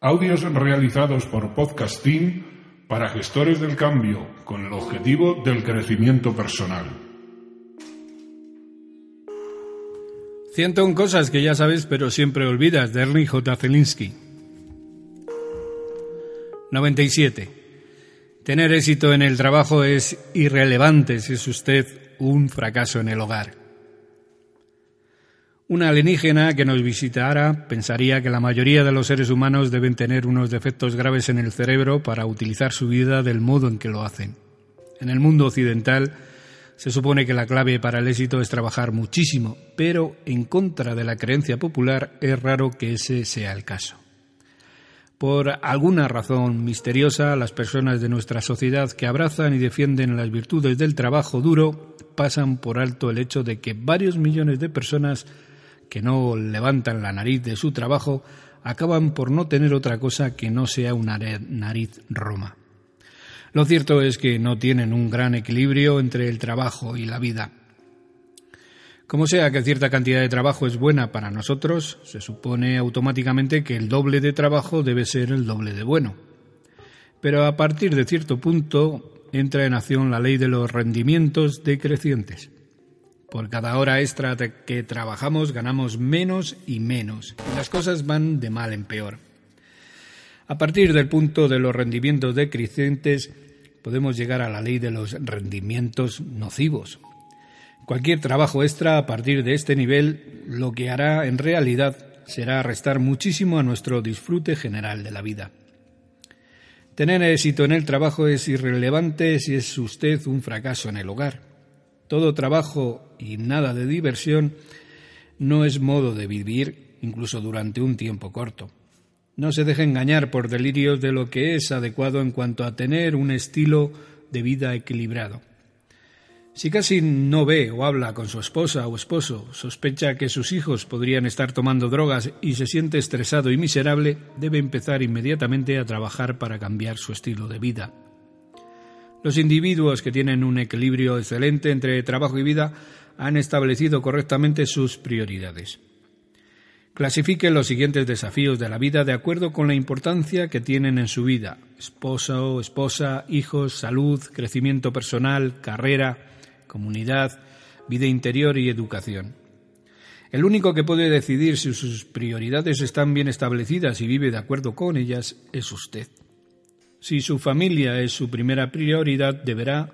Audios realizados por Podcasting para gestores del cambio con el objetivo del crecimiento personal. 101 cosas que ya sabes pero siempre olvidas de Ernie J. Zelinsky. 97. Tener éxito en el trabajo es irrelevante si es usted un fracaso en el hogar. Una alienígena que nos visitara pensaría que la mayoría de los seres humanos deben tener unos defectos graves en el cerebro para utilizar su vida del modo en que lo hacen. En el mundo occidental se supone que la clave para el éxito es trabajar muchísimo, pero en contra de la creencia popular es raro que ese sea el caso. Por alguna razón misteriosa, las personas de nuestra sociedad que abrazan y defienden las virtudes del trabajo duro pasan por alto el hecho de que varios millones de personas que no levantan la nariz de su trabajo acaban por no tener otra cosa que no sea una nariz roma. Lo cierto es que no tienen un gran equilibrio entre el trabajo y la vida. Como sea que cierta cantidad de trabajo es buena para nosotros, se supone automáticamente que el doble de trabajo debe ser el doble de bueno. Pero a partir de cierto punto entra en acción la ley de los rendimientos decrecientes. Por cada hora extra que trabajamos ganamos menos y menos, y las cosas van de mal en peor. A partir del punto de los rendimientos decrecientes, podemos llegar a la ley de los rendimientos nocivos. Cualquier trabajo extra a partir de este nivel lo que hará en realidad será restar muchísimo a nuestro disfrute general de la vida. Tener éxito en el trabajo es irrelevante si es usted un fracaso en el hogar. Todo trabajo y nada de diversión no es modo de vivir incluso durante un tiempo corto. No se deje engañar por delirios de lo que es adecuado en cuanto a tener un estilo de vida equilibrado. Si casi no ve o habla con su esposa o esposo, sospecha que sus hijos podrían estar tomando drogas y se siente estresado y miserable, debe empezar inmediatamente a trabajar para cambiar su estilo de vida. Los individuos que tienen un equilibrio excelente entre trabajo y vida han establecido correctamente sus prioridades. Clasifique los siguientes desafíos de la vida de acuerdo con la importancia que tienen en su vida. Esposa o esposa, hijos, salud, crecimiento personal, carrera, comunidad, vida interior y educación. El único que puede decidir si sus prioridades están bien establecidas y vive de acuerdo con ellas es usted. Si su familia es su primera prioridad, deberá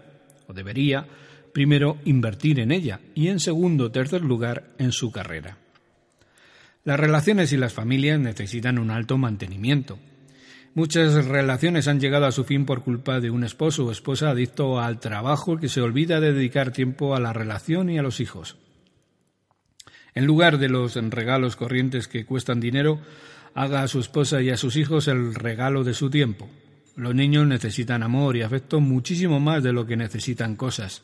o debería primero invertir en ella y en segundo o tercer lugar en su carrera. Las relaciones y las familias necesitan un alto mantenimiento. Muchas relaciones han llegado a su fin por culpa de un esposo o esposa adicto al trabajo que se olvida de dedicar tiempo a la relación y a los hijos. En lugar de los regalos corrientes que cuestan dinero, haga a su esposa y a sus hijos el regalo de su tiempo. Los niños necesitan amor y afecto muchísimo más de lo que necesitan cosas.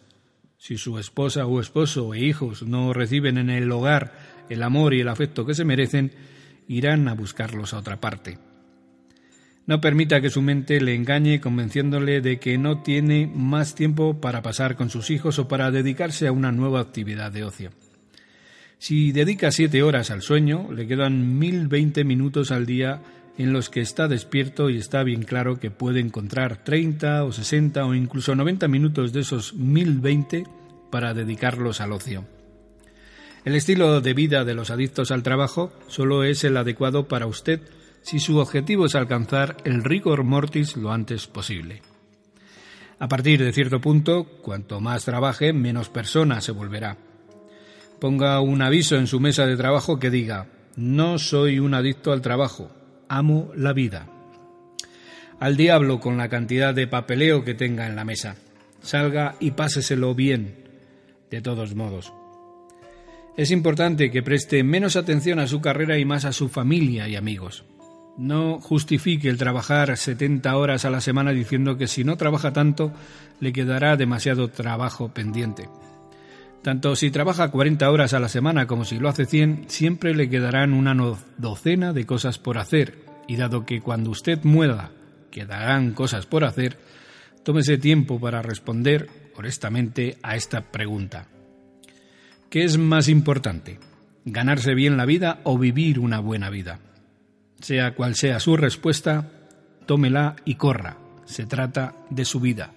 Si su esposa o esposo e hijos no reciben en el hogar el amor y el afecto que se merecen, irán a buscarlos a otra parte. No permita que su mente le engañe convenciéndole de que no tiene más tiempo para pasar con sus hijos o para dedicarse a una nueva actividad de ocio. Si dedica siete horas al sueño, le quedan mil veinte minutos al día en los que está despierto y está bien claro que puede encontrar 30 o 60 o incluso 90 minutos de esos 1020 para dedicarlos al ocio. El estilo de vida de los adictos al trabajo solo es el adecuado para usted si su objetivo es alcanzar el rigor mortis lo antes posible. A partir de cierto punto, cuanto más trabaje, menos persona se volverá. Ponga un aviso en su mesa de trabajo que diga, no soy un adicto al trabajo, amo la vida. Al diablo con la cantidad de papeleo que tenga en la mesa. Salga y páseselo bien, de todos modos. Es importante que preste menos atención a su carrera y más a su familia y amigos. No justifique el trabajar 70 horas a la semana diciendo que si no trabaja tanto le quedará demasiado trabajo pendiente. Tanto si trabaja 40 horas a la semana como si lo hace 100, siempre le quedarán una docena de cosas por hacer. Y dado que cuando usted muera quedarán cosas por hacer, tómese tiempo para responder honestamente a esta pregunta. ¿Qué es más importante? ¿Ganarse bien la vida o vivir una buena vida? Sea cual sea su respuesta, tómela y corra. Se trata de su vida.